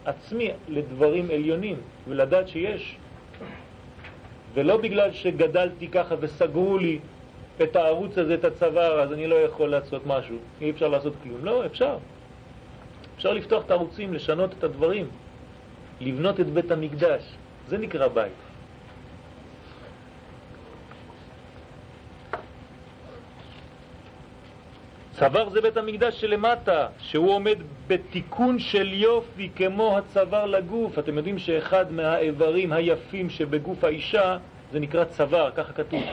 עצמי לדברים עליונים, ולדעת שיש. ולא בגלל שגדלתי ככה וסגרו לי את הערוץ הזה, את הצוואר, אז אני לא יכול לעשות משהו. אי אפשר לעשות כלום. לא, אפשר. אפשר לפתוח את הערוצים, לשנות את הדברים, לבנות את בית המקדש. זה נקרא בית. צוואר זה בית המקדש שלמטה, שהוא עומד בתיקון של יופי כמו הצוואר לגוף. אתם יודעים שאחד מהאיברים היפים שבגוף האישה זה נקרא צוואר, ככה כתוב.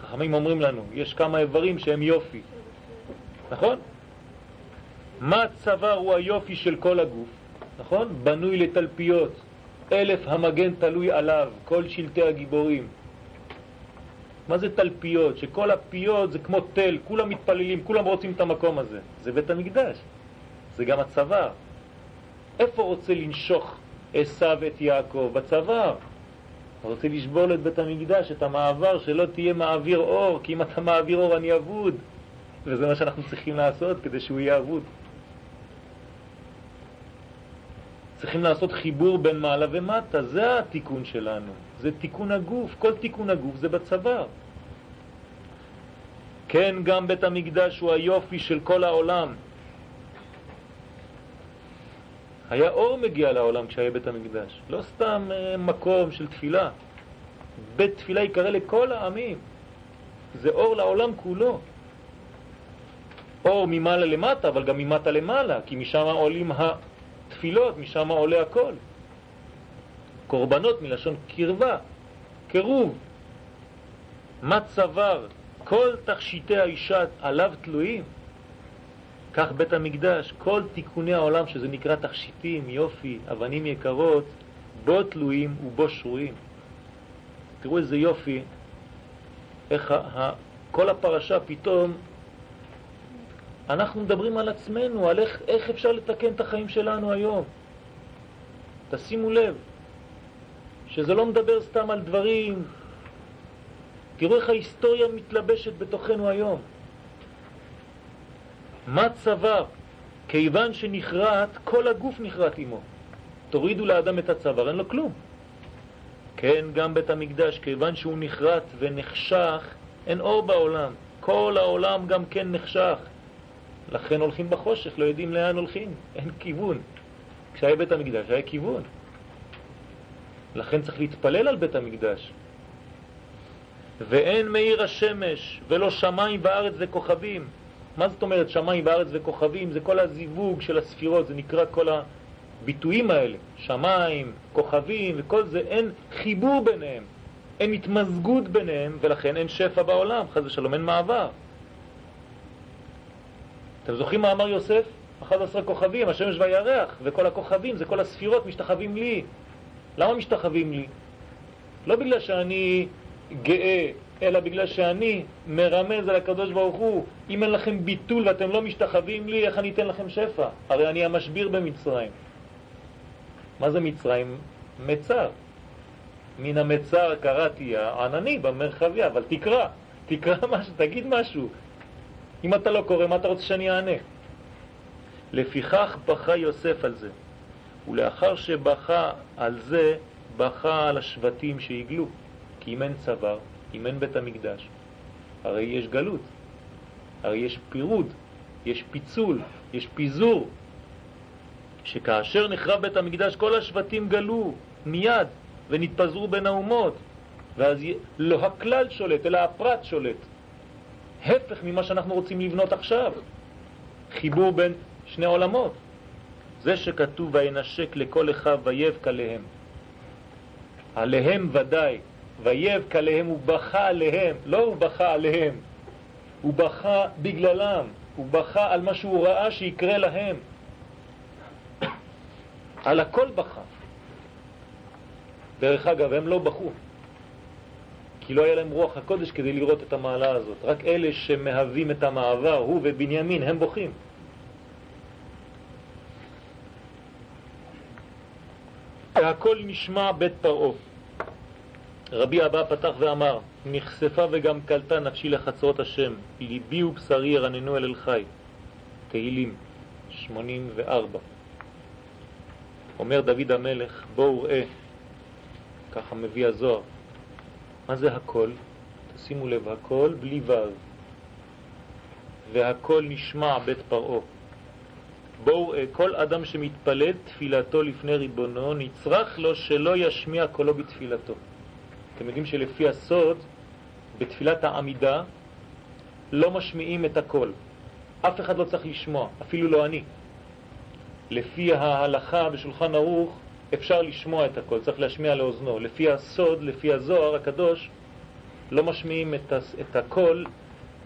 חכמים אומרים לנו, יש כמה איברים שהם יופי, נכון? מה צוואר הוא היופי של כל הגוף, נכון? בנוי לתלפיות, אלף המגן תלוי עליו, כל שלטי הגיבורים. מה זה תלפיות? שכל הפיות זה כמו תל, כולם מתפללים, כולם רוצים את המקום הזה. זה בית המקדש, זה גם הצוואר. איפה רוצה לנשוך עשיו את יעקב? בצוואר. רוצה לשבור את בית המקדש, את המעבר, שלא תהיה מעביר אור, כי אם אתה מעביר אור אני אבוד. וזה מה שאנחנו צריכים לעשות כדי שהוא יהיה אבוד. צריכים לעשות חיבור בין מעלה ומטה, זה התיקון שלנו, זה תיקון הגוף, כל תיקון הגוף זה בצוואר. כן, גם בית המקדש הוא היופי של כל העולם. היה אור מגיע לעולם כשהיה בית המקדש, לא סתם אה, מקום של תפילה. בית תפילה יקרא לכל העמים, זה אור לעולם כולו. אור ממעלה למטה, אבל גם ממטה למעלה, כי משם עולים התפילות, משם עולה הכל. קורבנות מלשון קרבה, קירוב. מה צבר? כל תכשיטי האישה עליו תלויים. כך בית המקדש, כל תיקוני העולם שזה נקרא תכשיטים, יופי, אבנים יקרות, בו תלויים ובו שרויים. תראו איזה יופי, איך כל הפרשה פתאום, אנחנו מדברים על עצמנו, על איך, איך אפשר לתקן את החיים שלנו היום. תשימו לב, שזה לא מדבר סתם על דברים, תראו איך ההיסטוריה מתלבשת בתוכנו היום. מה צוואר? כיוון שנחרט, כל הגוף נחרט עמו. תורידו לאדם את הצוואר, אין לו כלום. כן, גם בית המקדש, כיוון שהוא נחרט ונחשך, אין אור בעולם. כל העולם גם כן נחשך. לכן הולכים בחושך, לא יודעים לאן הולכים, אין כיוון. כשהיה בית המקדש היה כיוון. לכן צריך להתפלל על בית המקדש. ואין מאיר השמש ולא שמיים וארץ וכוכבים. מה זאת אומרת שמיים וארץ וכוכבים? זה כל הזיווג של הספירות, זה נקרא כל הביטויים האלה. שמיים, כוכבים וכל זה, אין חיבור ביניהם, אין התמזגות ביניהם, ולכן אין שפע בעולם, חז ושלום, אין מעבר. אתם זוכרים מה אמר יוסף? 11 כוכבים, השמש והירח, וכל הכוכבים, זה כל הספירות משתחווים לי. למה משתחווים לי? לא בגלל שאני גאה אלא בגלל שאני מרמז על הקדוש ברוך הוא, אם אין לכם ביטול ואתם לא משתחווים לי, איך אני אתן לכם שפע? הרי אני המשביר במצרים. מה זה מצרים? מצר. מן המצר קראתי הענני במרחביה, אבל תקרא, תקרא (laughs) משהו, תגיד משהו. אם אתה לא קורא, מה אתה רוצה שאני אענה? לפיכך בכה יוסף על זה, ולאחר שבכה על זה, בכה על השבטים שהגלו, כי אם אין צוואר, אם אין בית המקדש, הרי יש גלות, הרי יש פירוד, יש פיצול, יש פיזור, שכאשר נחרב בית המקדש כל השבטים גלו מיד ונתפזרו בין האומות, ואז לא הכלל שולט, אלא הפרט שולט. הפך ממה שאנחנו רוצים לבנות עכשיו. חיבור בין שני עולמות. זה שכתוב וינשק לכל אחיו ויבק עליהם. עליהם ודאי, ויבק עליהם, הוא בכה עליהם, לא הוא בכה עליהם, הוא בכה בגללם, הוא בכה על מה שהוא ראה שיקרה להם. (coughs) על הכל בכה. דרך אגב, הם לא בכו, כי לא היה להם רוח הקודש כדי לראות את המעלה הזאת. רק אלה שמהווים את המעבר, הוא ובנימין, הם בוכים. והכל נשמע בית פרעה. רבי אבא פתח ואמר, נחשפה וגם קלטה נפשי לחצרות השם, ליבי ובשרי ירננו אל אל חי. תהילים 84. אומר דוד המלך, בואו ראה, ככה מביא הזוהר, מה זה הכל? תשימו לב, הכל בלי ו' והכל נשמע בית פרעה. בואו, כל אדם שמתפלל תפילתו לפני ריבונו, נצרך לו שלא ישמיע קולו בתפילתו. אתם יודעים שלפי הסוד, בתפילת העמידה, לא משמיעים את הקול. אף אחד לא צריך לשמוע, אפילו לא אני. לפי ההלכה בשולחן ערוך, אפשר לשמוע את הקול, צריך להשמיע לאוזנו. לפי הסוד, לפי הזוהר הקדוש, לא משמיעים את, את הקול,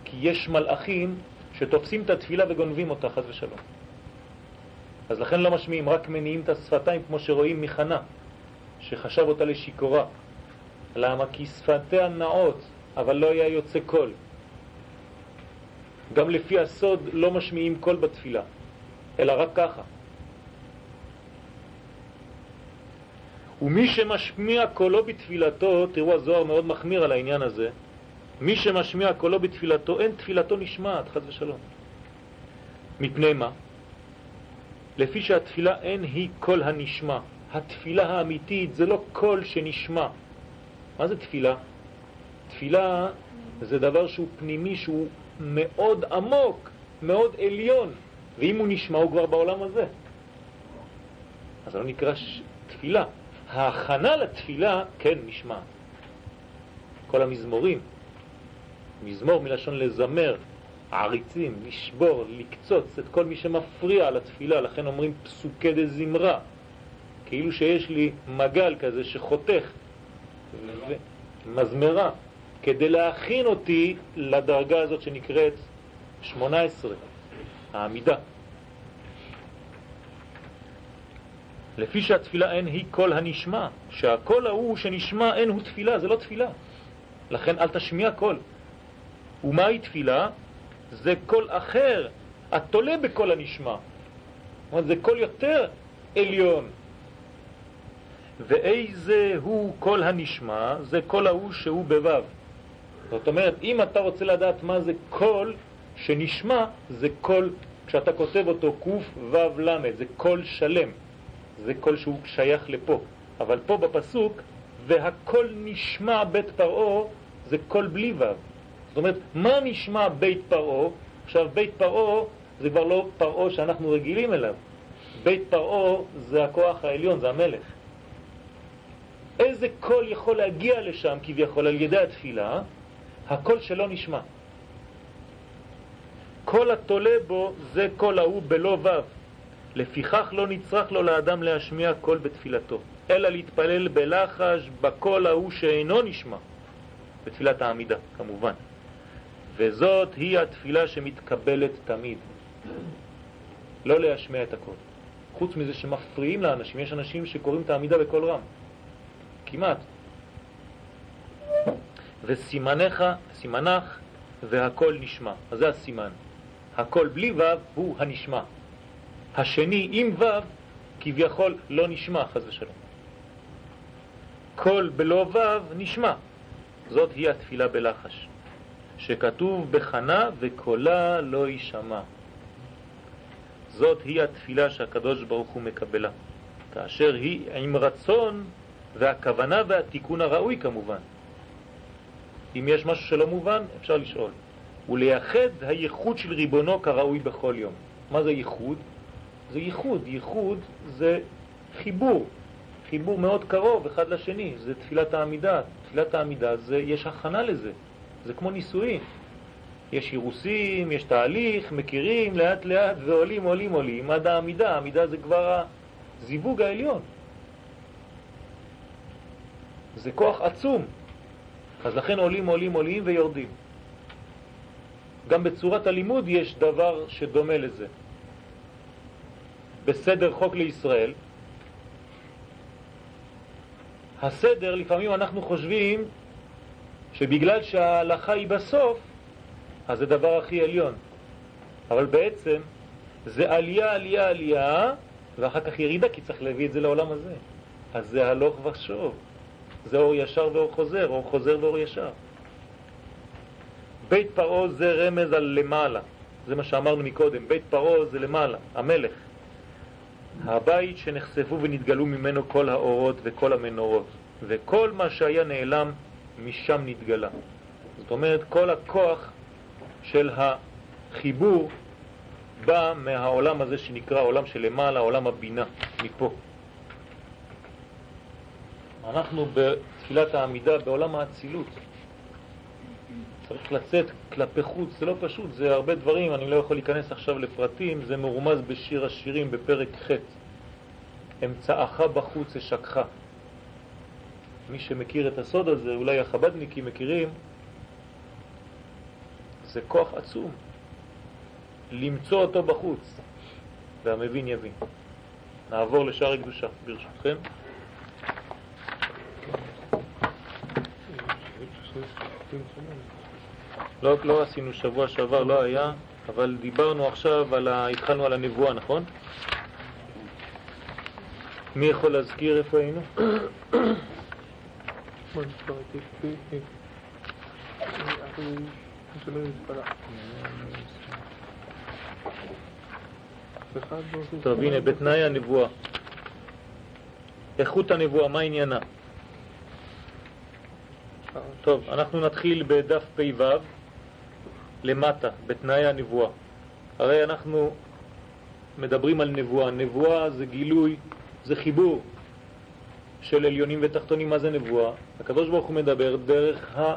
כי יש מלאכים שתופסים את התפילה וגונבים אותה, חז ושלום. אז לכן לא משמיעים, רק מניעים את השפתיים כמו שרואים מחנה, שחשב אותה לשיקורה. למה? כי שפתיה נאות, אבל לא היה יוצא קול. גם לפי הסוד לא משמיעים קול בתפילה, אלא רק ככה. ומי שמשמיע קולו בתפילתו, תראו הזוהר מאוד מחמיר על העניין הזה, מי שמשמיע קולו בתפילתו, אין תפילתו נשמעת, חז ושלום. מפני מה? לפי שהתפילה אין היא קול הנשמע. התפילה האמיתית זה לא קול שנשמע. מה זה תפילה? תפילה זה דבר שהוא פנימי, שהוא מאוד עמוק, מאוד עליון, ואם הוא נשמע הוא כבר בעולם הזה. אז זה לא נקרא ש... תפילה. ההכנה לתפילה, כן, נשמע. כל המזמורים, מזמור מלשון לזמר, עריצים, לשבור, לקצוץ את כל מי שמפריע לתפילה, לכן אומרים פסוקי דזמרה, כאילו שיש לי מגל כזה שחותך ומזמרה, כדי להכין אותי לדרגה הזאת שנקראת 18, העמידה. לפי שהתפילה אין היא כל הנשמע, שהקול ההוא שנשמע אין הוא תפילה, זה לא תפילה. לכן אל תשמיע קול. ומהי תפילה? זה קול אחר, התולה בקול הנשמע. אומרת, זה קול יותר עליון. ואיזה הוא קול הנשמע? זה קול ההוא שהוא בוו. זאת אומרת, אם אתה רוצה לדעת מה זה קול שנשמע, זה קול, כשאתה כותב אותו קוף וו למד, זה קול שלם. זה קול שהוא שייך לפה. אבל פה בפסוק, והקול נשמע בית פרעה, זה קול בלי וו. זאת אומרת, מה נשמע בית פרעה? עכשיו, בית פרעה זה כבר לא פרעה שאנחנו רגילים אליו. בית פרעה זה הכוח העליון, זה המלך. איזה קול יכול להגיע לשם כביכול על ידי התפילה? הקול שלא נשמע. כל התולה בו זה קול ההוא בלא וו. לפיכך לא נצרך לו לאדם להשמיע קול בתפילתו, אלא להתפלל בלחש בקול ההוא שאינו נשמע, בתפילת העמידה כמובן. וזאת היא התפילה שמתקבלת תמיד. לא להשמיע את הקול. חוץ מזה שמפריעים לאנשים, יש אנשים שקוראים את העמידה בקול רם. כמעט. וסימנך, סימנך, והקול נשמע. אז זה הסימן. הקול בלי ו' הוא הנשמע. השני עם ו' כביכול לא נשמע, חז ושלום. קול בלא ו' נשמע. זאת היא התפילה בלחש. שכתוב בחנה וקולה לא יישמע. זאת היא התפילה שהקדוש ברוך הוא מקבלה, כאשר היא עם רצון והכוונה והתיקון הראוי כמובן. אם יש משהו שלא מובן, אפשר לשאול. ולייחד הייחוד של ריבונו כראוי בכל יום. מה זה ייחוד? זה ייחוד. ייחוד זה חיבור, חיבור מאוד קרוב אחד לשני, זה תפילת העמידה. תפילת העמידה, זה, יש הכנה לזה. זה כמו נישואין. יש אירוסים, יש תהליך, מכירים לאט לאט ועולים, עולים, עולים, עד העמידה, העמידה זה כבר הזיווג העליון. זה כוח עצום. אז לכן עולים, עולים, עולים ויורדים. גם בצורת הלימוד יש דבר שדומה לזה. בסדר חוק לישראל, הסדר, לפעמים אנחנו חושבים שבגלל שההלכה היא בסוף, אז זה דבר הכי עליון. אבל בעצם זה עלייה, עלייה, עלייה, ואחר כך ירידה, כי צריך להביא את זה לעולם הזה. אז זה הלוך ושוב. זה אור ישר ואור חוזר, אור חוזר ואור ישר. בית פרעה זה רמז על למעלה, זה מה שאמרנו מקודם, בית פרעה זה למעלה, המלך. הבית שנחשפו ונתגלו ממנו כל האורות וכל המנורות, וכל מה שהיה נעלם משם נתגלה. זאת אומרת, כל הכוח של החיבור בא מהעולם הזה שנקרא עולם שלמעלה, עולם הבינה, מפה. אנחנו בתחילת העמידה בעולם האצילות. צריך לצאת כלפי חוץ, זה לא פשוט, זה הרבה דברים, אני לא יכול להיכנס עכשיו לפרטים, זה מרומז בשיר השירים בפרק ח' אמצעך בחוץ אשקך. מי שמכיר את הסוד הזה, אולי החבדניקים מכירים, זה כוח עצום. למצוא אותו בחוץ, והמבין יבין. נעבור לשער הקדושה, ברשותכם. לא, לא עשינו שבוע שעבר, לא היה, אבל דיברנו עכשיו, על ה... התחלנו על הנבואה, נכון? מי יכול להזכיר איפה היינו? טוב, הנה, בתנאי הנבואה. איכות הנבואה, מה עניינה? טוב, אנחנו נתחיל בדף פ"ו למטה, בתנאי הנבואה. הרי אנחנו מדברים על נבואה. נבואה זה גילוי, זה חיבור של עליונים ותחתונים. מה זה נבואה? הקדוש ברוך הוא מדבר דרך ה...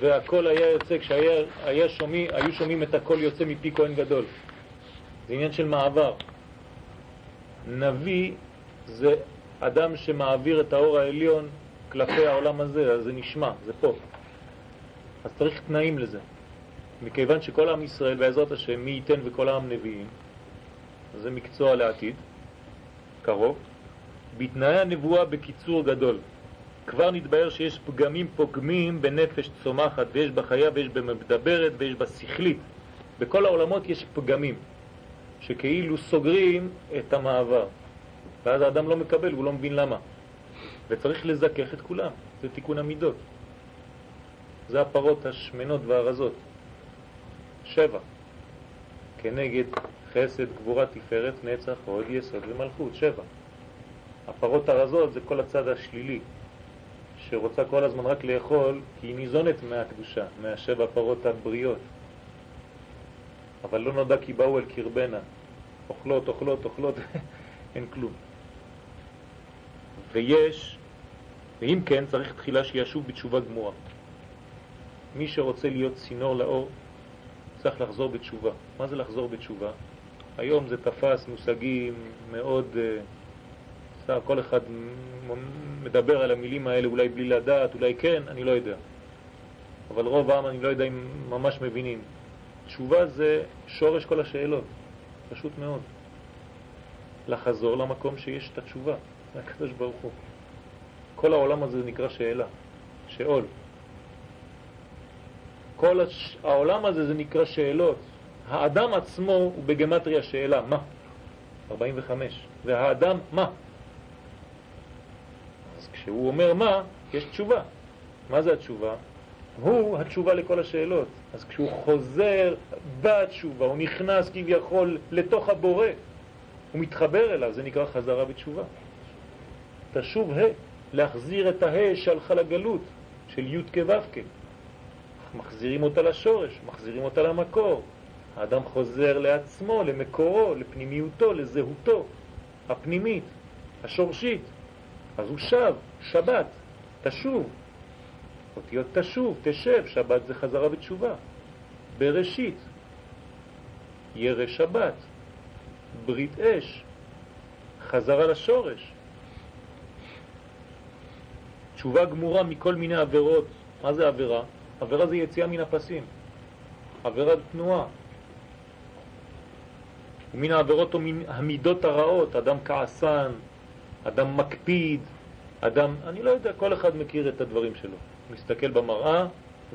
והכל היה יוצא, כשהיו שומעים, שומעים את הכל יוצא מפי כהן גדול. זה עניין של מעבר. נביא זה אדם שמעביר את האור העליון כלפי העולם הזה, אז זה נשמע, זה פה. אז צריך תנאים לזה. מכיוון שכל עם ישראל, בעזרת השם, מי ייתן וכל העם נביאים, זה מקצוע לעתיד, קרוב, בתנאי הנבואה בקיצור גדול. כבר נתבהר שיש פגמים פוגמים בנפש צומחת, ויש בחיה ויש במדברת ויש בשכלית. בכל העולמות יש פגמים, שכאילו סוגרים את המעבר. ואז האדם לא מקבל, הוא לא מבין למה. וצריך לזכך את כולם, זה תיקון המידות. זה הפרות השמנות והרזות. שבע. כנגד חסד, גבורה, תפארת, נצח, עוד יסוד ומלכות. שבע. הפרות הרזות זה כל הצד השלילי, שרוצה כל הזמן רק לאכול, כי היא ניזונת מהקדושה, מהשבע פרות הבריות. אבל לא נודע כי באו אל קרבנה. אוכלות, אוכלות, אוכלות, (laughs) אין כלום. ויש, ואם כן, צריך תחילה שישוב בתשובה גמורה. מי שרוצה להיות צינור לאור צריך לחזור בתשובה. מה זה לחזור בתשובה? היום זה תפס מושגים מאוד, uh, כל אחד מדבר על המילים האלה אולי בלי לדעת, אולי כן, אני לא יודע. אבל רוב העם אני לא יודע אם ממש מבינים. תשובה זה שורש כל השאלות, פשוט מאוד. לחזור למקום שיש את התשובה, הקדוש ברוך הוא. כל העולם הזה נקרא שאלה, שאול. כל הש... העולם הזה זה נקרא שאלות. האדם עצמו הוא בגמטריה שאלה, מה? 45. והאדם, מה? כשהוא אומר מה, יש תשובה. מה זה התשובה? הוא התשובה לכל השאלות. אז כשהוא חוזר בתשובה, הוא נכנס כביכול לתוך הבורא, הוא מתחבר אליו, זה נקרא חזרה בתשובה. תשוב ה', להחזיר את ה' שהלכה לגלות, של י' כו' מחזירים אותה לשורש, מחזירים אותה למקור. האדם חוזר לעצמו, למקורו, לפנימיותו, לזהותו הפנימית, השורשית. אז הוא שב, שבת, תשוב. אותיות תשוב, תשב, שבת זה חזרה בתשובה. בראשית, ירא שבת, ברית אש, חזרה לשורש. תשובה גמורה מכל מיני עבירות. מה זה עבירה? עבירה זה יציאה מן הפסים. עבירת תנועה. ומן העבירות או מן המידות הרעות, אדם כעסן, אדם מקפיד, אדם, אני לא יודע, כל אחד מכיר את הדברים שלו. מסתכל במראה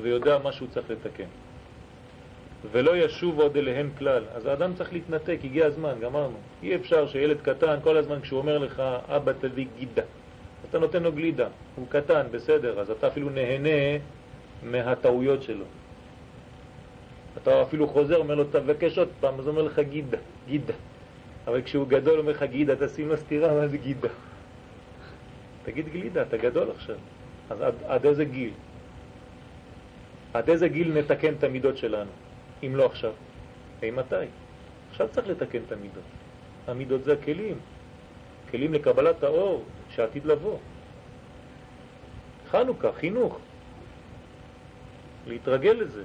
ויודע מה שהוא צריך לתקן. ולא ישוב עוד אליהם כלל. אז האדם צריך להתנתק, הגיע הזמן, גמרנו. אי אפשר שילד קטן, כל הזמן כשהוא אומר לך, אבא תביא גידה, אתה נותן לו גלידה, הוא קטן, בסדר, אז אתה אפילו נהנה מהטעויות שלו. אתה אפילו חוזר, אומר לו, תבקש עוד פעם, אז הוא אומר לך גידה, גידה. אבל כשהוא גדול אומר לך גידה, תשים לו סתירה, מה זה גידה? תגיד גלידה, אתה גדול עכשיו. אז עד, עד איזה גיל? עד איזה גיל נתקן את המידות שלנו? אם לא עכשיו. אי מתי? עכשיו צריך לתקן את המידות. המידות זה הכלים, כלים לקבלת האור שעתיד לבוא. חנוכה, חינוך, להתרגל לזה,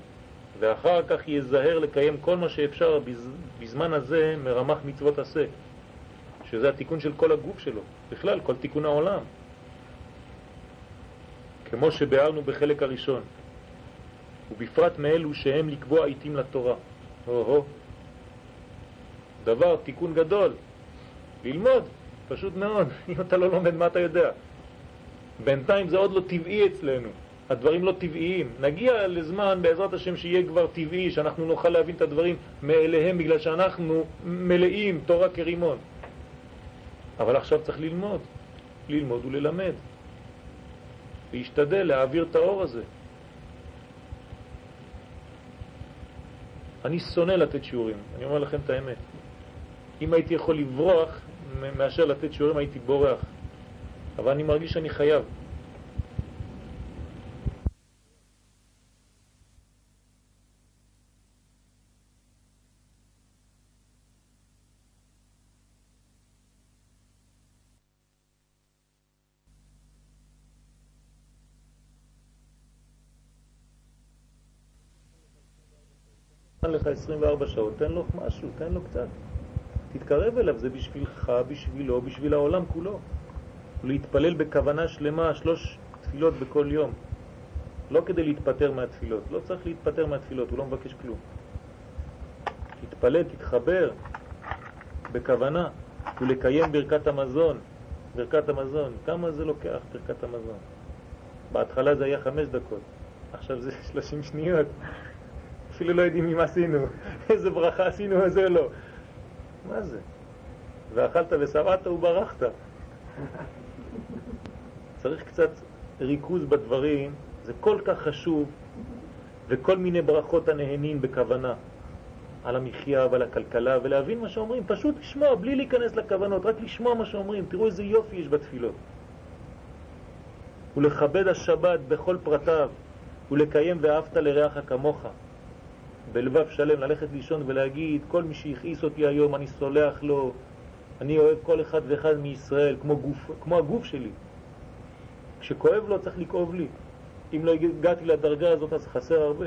ואחר כך יזהר לקיים כל מה שאפשר בזמן הזה מרמח מצוות עשה, שזה התיקון של כל הגוף שלו, בכלל, כל תיקון העולם. כמו שביארנו בחלק הראשון, ובפרט מאלו שהם לקבוע עיתים לתורה. הו-הו, דבר, תיקון גדול, ללמוד, פשוט מאוד, (laughs) אם אתה לא לומד מה אתה יודע. בינתיים זה עוד לא טבעי אצלנו, הדברים לא טבעיים. נגיע לזמן בעזרת השם שיהיה כבר טבעי, שאנחנו נוכל להבין את הדברים מאליהם בגלל שאנחנו מלאים תורה כרימון. אבל עכשיו צריך ללמוד, ללמוד וללמד. להשתדל להעביר את האור הזה. אני שונא לתת שיעורים, אני אומר לכם את האמת. אם הייתי יכול לברוח מאשר לתת שיעורים הייתי בורח, אבל אני מרגיש שאני חייב. נתן לך 24 שעות, תן לו משהו, תן לו קצת. תתקרב אליו, זה בשבילך, בשבילו, בשביל העולם כולו. להתפלל בכוונה שלמה, שלוש תפילות בכל יום. לא כדי להתפטר מהתפילות, לא צריך להתפטר מהתפילות, הוא לא מבקש כלום. תתפלל, תתחבר בכוונה ולקיים ברכת המזון. ברכת המזון, כמה זה לוקח ברכת המזון? בהתחלה זה היה חמש דקות, עכשיו זה שלושים שניות. אפילו לא יודעים אם עשינו, איזה ברכה עשינו איזה לא. מה זה? ואכלת ושבעת וברחת. צריך קצת ריכוז בדברים, זה כל כך חשוב, וכל מיני ברכות הנהנים בכוונה על המחיה ועל הכלכלה, ולהבין מה שאומרים, פשוט לשמוע, בלי להיכנס לכוונות, רק לשמוע מה שאומרים, תראו איזה יופי יש בתפילות. ולכבד השבת בכל פרטיו, ולקיים ואהבת לרעך כמוך. בלבב שלם ללכת לישון ולהגיד, כל מי שהכעיס אותי היום אני סולח לו, אני אוהב כל אחד ואחד מישראל כמו, גוף, כמו הגוף שלי. כשכואב לו צריך לכאוב לי. אם לא הגעתי לדרגה הזאת אז חסר הרבה.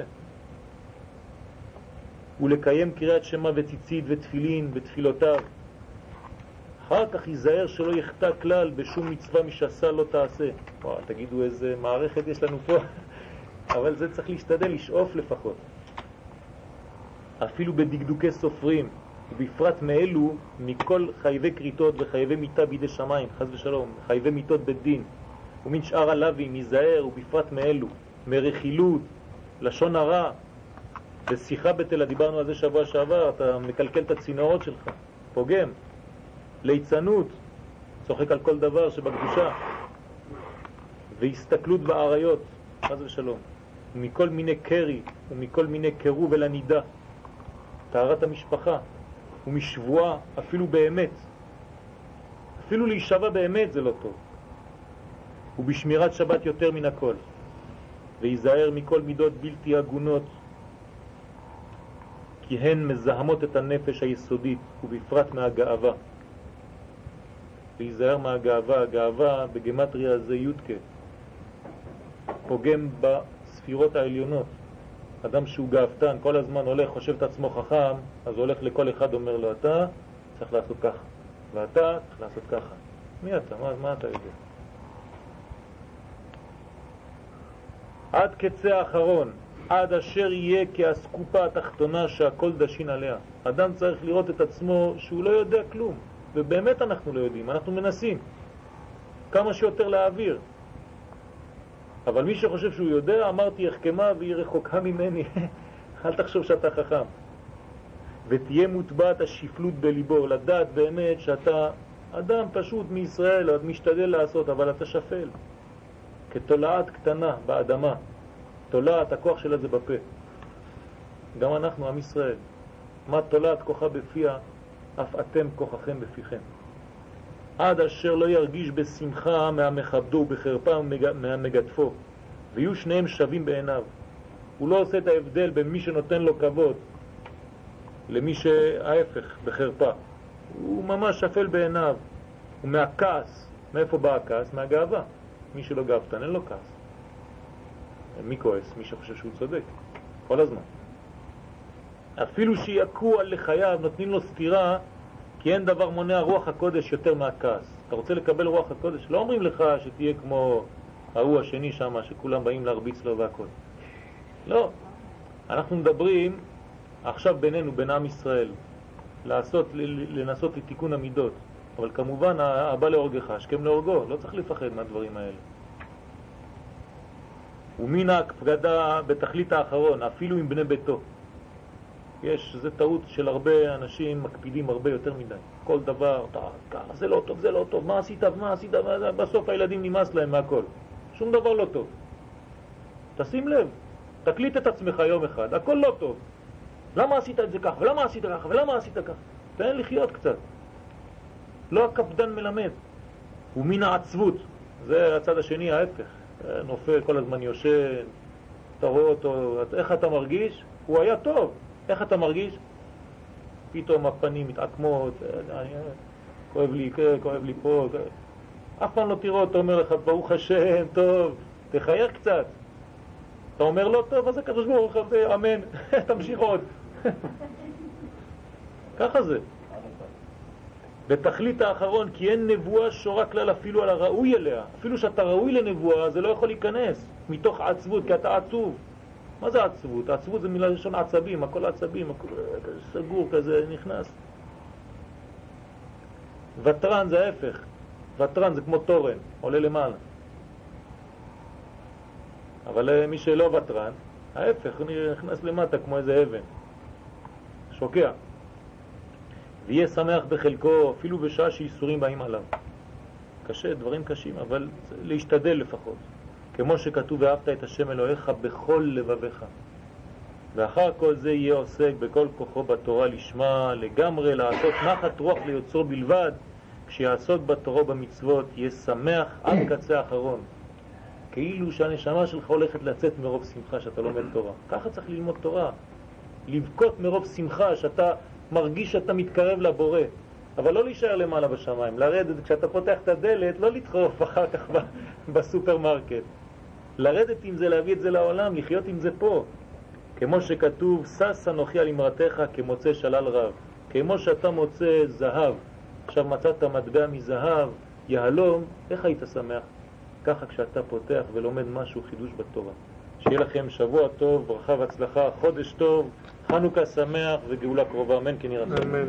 ולקיים קריאת שמה וציצית ותפילין ותפילותיו. אחר כך ייזהר שלא יחטא כלל בשום מצווה משעשה לא תעשה. וואו, תגידו איזה מערכת יש לנו פה, (laughs) אבל זה צריך להשתדל, לשאוף לפחות. אפילו בדקדוקי סופרים, ובפרט מאלו, מכל חייבי קריטות וחייבי מיטה בידי שמיים, חז ושלום, חייבי מיטות בית דין, ומן שאר הלווים, ייזהר, ובפרט מאלו, מרכילות, לשון הרע, בשיחה בתלה, דיברנו על זה שבוע שעבר, אתה מקלקל את הצינורות שלך, פוגם, ליצנות, צוחק על כל דבר שבקדושה, והסתכלות בעריות, חז ושלום, ומכל מיני קרי, ומכל מיני קירוב אל הנידה. טהרת המשפחה, ומשבועה אפילו באמת. אפילו להישבע באמת זה לא טוב. ובשמירת שבת יותר מן הכל. ויזהר מכל מידות בלתי הגונות, כי הן מזהמות את הנפש היסודית, ובפרט מהגאווה. ויזהר מהגאווה, הגאווה בגמטריה זה יודקה. פוגם בספירות העליונות. אדם שהוא גאוותן, כל הזמן הולך, חושב את עצמו חכם, אז הוא הולך לכל אחד, אומר לו, אתה צריך לעשות ככה, ואתה צריך לעשות ככה. מי אתה? מה, מה אתה יודע? עד קצה האחרון, עד אשר יהיה כאסקופה התחתונה שהכל דשין עליה. אדם צריך לראות את עצמו שהוא לא יודע כלום, ובאמת אנחנו לא יודעים, אנחנו מנסים כמה שיותר להעביר. אבל מי שחושב שהוא יודע, אמרתי החכמה והיא רחוקה ממני. (laughs) אל תחשוב שאתה חכם. ותהיה מוטבעת השפלות בליבו, לדעת באמת שאתה אדם פשוט מישראל, עוד משתדל לעשות, אבל אתה שפל. כתולעת קטנה באדמה. תולעת, הכוח שלה זה בפה. גם אנחנו, עם ישראל. מה תולעת כוחה בפיה, אף אתם כוחכם בפיכם. עד אשר לא ירגיש בשמחה מהמכבדו ובחרפה מהמגדפו, ויהיו שניהם שווים בעיניו. הוא לא עושה את ההבדל בין מי שנותן לו כבוד למי שההפך, בחרפה. הוא ממש שפל בעיניו, הוא מהכעס. מאיפה בא הכעס? מהגאווה. מי שלא גאוותן, אין לו כעס. מי כועס? מי שחושב שהוא צודק, כל הזמן. אפילו שיקוע לחייו, נותנים לו סתירה, כי אין דבר מונע רוח הקודש יותר מהכעס. אתה רוצה לקבל רוח הקודש? לא אומרים לך שתהיה כמו ההוא השני שם, שכולם באים להרביץ לו והכל. לא. אנחנו מדברים עכשיו בינינו, בין עם ישראל, לעשות, לנסות לתיקון המידות. אבל כמובן, הבא להורגך, השכם להורגו, לא צריך לפחד מהדברים האלה. ומן ההקפדה בתכלית האחרון, אפילו עם בני ביתו. יש, זה טעות של הרבה אנשים מקפידים הרבה יותר מדי. כל דבר, ככה, זה לא טוב, זה לא טוב, מה עשית, מה עשית, בסוף הילדים נמאס להם מהכל. שום דבר לא טוב. תשים לב, תקליט את עצמך יום אחד, הכל לא טוב. למה עשית את זה ככה, ולמה עשית ככה, ולמה עשית ככה? תן לחיות קצת. לא הקפדן מלמד. ומן העצבות, זה הצד השני, ההפך. נופל, כל הזמן יושן, אתה רואה אותו, איך אתה מרגיש? הוא היה טוב, איך אתה מרגיש? פתאום הפנים מתעקמות, כואב לי, כן, כואב לי פה, אף פעם לא תראו אותו אומר לך, ברוך השם, טוב, תחייך קצת. אתה אומר לא טוב, אז הקדוש ברוך הוא, אמן, (laughs) תמשיך עוד. (laughs) ככה זה. בתכלית האחרון, כי אין נבואה שורה כלל אפילו על הראוי אליה. אפילו שאתה ראוי לנבואה, זה לא יכול להיכנס מתוך עצבות, כי אתה עצוב. מה זה עצבות? עצבות זה מילה ראשון עצבים, הכל עצבים, הכל סגור כזה, נכנס. ותרן זה ההפך, ותרן זה כמו תורן, עולה למעלה. אבל אה, מי שלא ותרן, ההפך, נכנס למטה כמו איזה אבן, שוקע. ויהיה שמח בחלקו אפילו בשעה שאיסורים באים עליו. קשה, דברים קשים, אבל להשתדל לפחות. כמו שכתוב ואהבת את השם אלוהיך בכל לבביך. ואחר כל זה יהיה עוסק בכל כוחו בתורה לשמה, לגמרי לעשות נחת רוח ליוצרו בלבד, כשיעסוק בתורו במצוות יהיה שמח עד קצה האחרון. כאילו שהנשמה שלך הולכת לצאת מרוב שמחה שאתה לומד תורה. ככה צריך ללמוד תורה. לבכות מרוב שמחה שאתה מרגיש שאתה מתקרב לבורא. אבל לא להישאר למעלה בשמיים, לרדת, כשאתה פותח את הדלת, לא לדחוף אחר כך בסופרמרקט. לרדת עם זה, להביא את זה לעולם, לחיות עם זה פה. כמו שכתוב, שש אנוכי על אמרתך כמוצא שלל רב. כמו שאתה מוצא זהב, עכשיו מצאת מטבע מזהב, יהלום, איך היית שמח? ככה כשאתה פותח ולומד משהו, חידוש בתורה. שיהיה לכם שבוע טוב, ברכה והצלחה, חודש טוב, חנוכה שמח וגאולה קרובה, אמן כן ירצה. אמן.